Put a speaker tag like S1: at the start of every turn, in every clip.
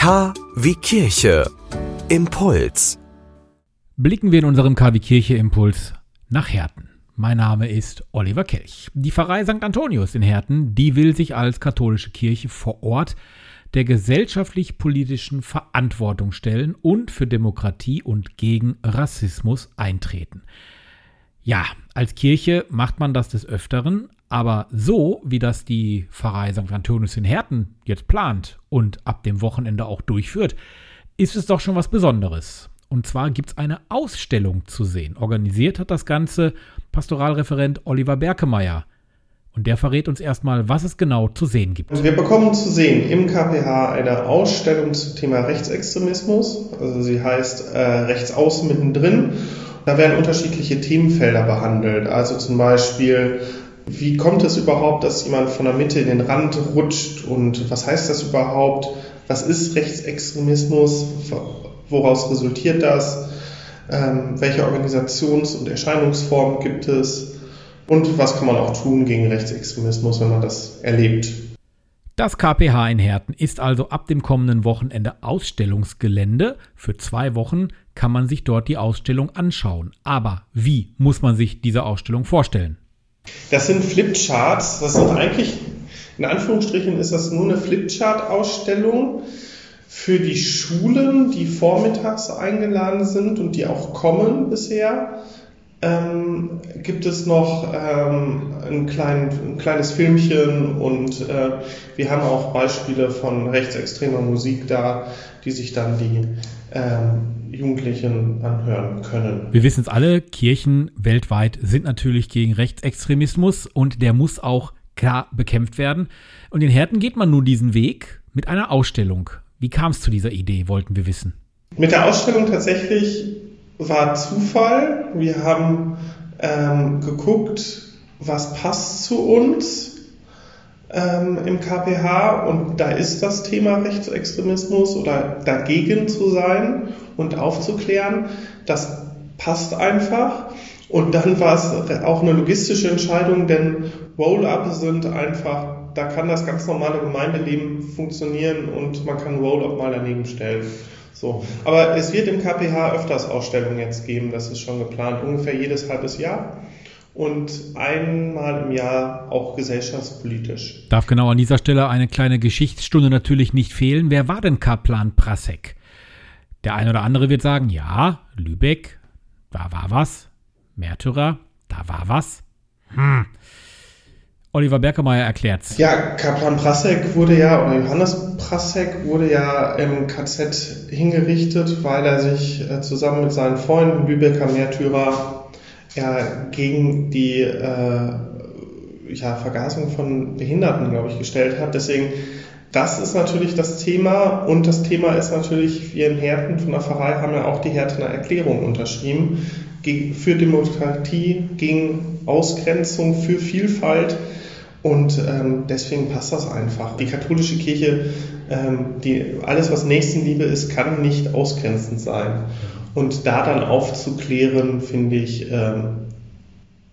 S1: K wie Kirche. Impuls.
S2: Blicken wir in unserem KW Kirche Impuls nach Herten. Mein Name ist Oliver Kelch. Die Pfarrei St. Antonius in Herten, die will sich als katholische Kirche vor Ort der gesellschaftlich-politischen Verantwortung stellen und für Demokratie und gegen Rassismus eintreten. Ja, als Kirche macht man das des Öfteren, aber so, wie das die Pfarrei St. Antonius in Herten jetzt plant und ab dem Wochenende auch durchführt, ist es doch schon was Besonderes. Und zwar gibt es eine Ausstellung zu sehen. Organisiert hat das Ganze Pastoralreferent Oliver Berkemeyer. Und der verrät uns erstmal, was es genau zu sehen gibt.
S3: Wir bekommen zu sehen im KPH eine Ausstellung zum Thema Rechtsextremismus. Also sie heißt äh, Rechtsaußen mittendrin. Da werden unterschiedliche Themenfelder behandelt. Also zum Beispiel, wie kommt es überhaupt, dass jemand von der Mitte in den Rand rutscht und was heißt das überhaupt? Was ist Rechtsextremismus? Woraus resultiert das? Ähm, welche Organisations- und Erscheinungsformen gibt es? Und was kann man auch tun gegen Rechtsextremismus, wenn man das erlebt?
S2: Das KPH in Herten ist also ab dem kommenden Wochenende Ausstellungsgelände. Für zwei Wochen kann man sich dort die Ausstellung anschauen. Aber wie muss man sich diese Ausstellung vorstellen?
S3: Das sind Flipcharts. Das sind eigentlich, in Anführungsstrichen, ist das nur eine Flipchart-Ausstellung für die Schulen, die vormittags eingeladen sind und die auch kommen bisher. Ähm, gibt es noch ähm, ein, klein, ein, kleines Filmchen und äh, wir haben auch Beispiele von rechtsextremer Musik da, die sich dann die ähm, Jugendlichen anhören können.
S2: Wir wissen es alle, Kirchen weltweit sind natürlich gegen Rechtsextremismus und der muss auch klar bekämpft werden. Und in Herten geht man nun diesen Weg mit einer Ausstellung. Wie kam es zu dieser Idee, wollten wir wissen.
S3: Mit der Ausstellung tatsächlich war Zufall. Wir haben ähm, geguckt, was passt zu uns ähm, im KPH und da ist das Thema Rechtsextremismus oder dagegen zu sein und aufzuklären. Das passt einfach. Und dann war es auch eine logistische Entscheidung, denn Roll-up sind einfach da kann das ganz normale Gemeindeleben funktionieren und man kann Roll-Up mal daneben stellen. So. Aber es wird im KPH öfters Ausstellungen jetzt geben, das ist schon geplant, ungefähr jedes halbes Jahr und einmal im Jahr auch gesellschaftspolitisch.
S2: Darf genau an dieser Stelle eine kleine Geschichtsstunde natürlich nicht fehlen. Wer war denn Kaplan Prasek? Der eine oder andere wird sagen, ja, Lübeck, da war was. Märtyrer, da war was. Hm. Oliver Berkemeyer erklärt's.
S3: Ja, Kaplan Prasek wurde ja, oder Johannes Prasek wurde ja im KZ hingerichtet, weil er sich äh, zusammen mit seinen Freunden, Lübecker Märtyrer, ja, gegen die äh, ja, Vergasung von Behinderten, glaube ich, gestellt hat. Deswegen, das ist natürlich das Thema und das Thema ist natürlich, wir in Herten von der Pfarrei haben ja auch die Hertener Erklärung unterschrieben, für Demokratie, gegen Ausgrenzung, für Vielfalt. Und ähm, deswegen passt das einfach. Die katholische Kirche, ähm, die, alles was Nächstenliebe ist, kann nicht ausgrenzend sein. Und da dann aufzuklären, finde ich, ähm,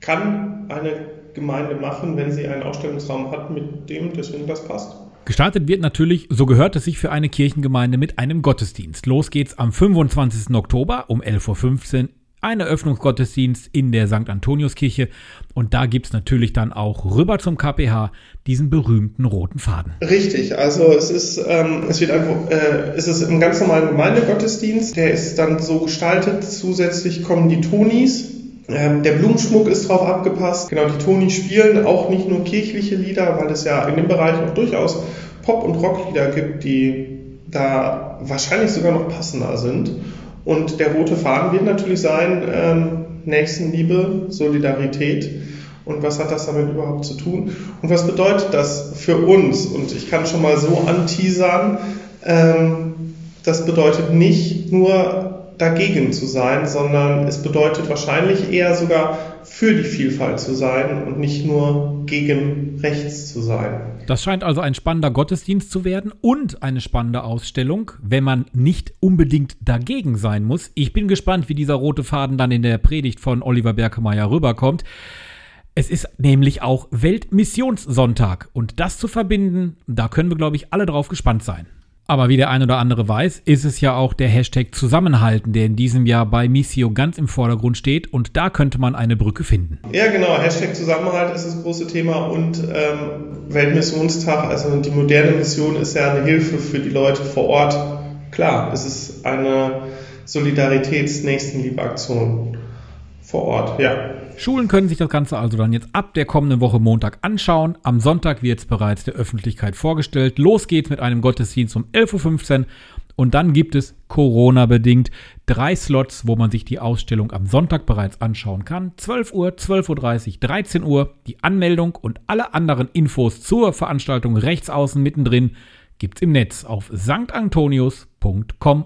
S3: kann eine Gemeinde machen, wenn sie einen Ausstellungsraum hat, mit dem deswegen das passt.
S2: Gestartet wird natürlich, so gehört es sich für eine Kirchengemeinde, mit einem Gottesdienst. Los geht's am 25. Oktober um 11.15 Uhr ein Eröffnungsgottesdienst in der St. Antoniuskirche und da gibt es natürlich dann auch rüber zum KPH diesen berühmten roten Faden.
S3: Richtig, also es ist, ähm, es wird einfach, äh, es ist im ganz normalen Gemeindegottesdienst, der ist dann so gestaltet, zusätzlich kommen die Tonis, ähm, der Blumenschmuck ist drauf abgepasst, genau, die Tonis spielen auch nicht nur kirchliche Lieder, weil es ja in dem Bereich auch durchaus Pop- und Rocklieder gibt, die da wahrscheinlich sogar noch passender sind. Und der rote Faden wird natürlich sein, ähm, Nächstenliebe, Solidarität. Und was hat das damit überhaupt zu tun? Und was bedeutet das für uns? Und ich kann schon mal so anteasern, ähm, das bedeutet nicht nur dagegen zu sein, sondern es bedeutet wahrscheinlich eher sogar für die Vielfalt zu sein und nicht nur gegen rechts zu sein.
S2: Das scheint also ein spannender Gottesdienst zu werden und eine spannende Ausstellung, wenn man nicht unbedingt dagegen sein muss. Ich bin gespannt, wie dieser rote Faden dann in der Predigt von Oliver Berkemeyer rüberkommt. Es ist nämlich auch Weltmissionssonntag und das zu verbinden, da können wir, glaube ich, alle drauf gespannt sein. Aber wie der ein oder andere weiß, ist es ja auch der Hashtag Zusammenhalten, der in diesem Jahr bei Missio ganz im Vordergrund steht und da könnte man eine Brücke finden.
S3: Ja, genau. Hashtag Zusammenhalt ist das große Thema und ähm, Weltmissionstag, also die moderne Mission ist ja eine Hilfe für die Leute vor Ort. Klar, es ist eine Solidaritäts-Nächstenliebe-Aktion vor Ort, ja.
S2: Schulen können sich das Ganze also dann jetzt ab der kommenden Woche Montag anschauen. Am Sonntag wird es bereits der Öffentlichkeit vorgestellt. Los geht's mit einem Gottesdienst um 11.15 Uhr und dann gibt es Corona-bedingt drei Slots, wo man sich die Ausstellung am Sonntag bereits anschauen kann. 12 Uhr, 12.30 Uhr, 13 Uhr. Die Anmeldung und alle anderen Infos zur Veranstaltung rechts außen mittendrin gibt's im Netz auf stantonius.com.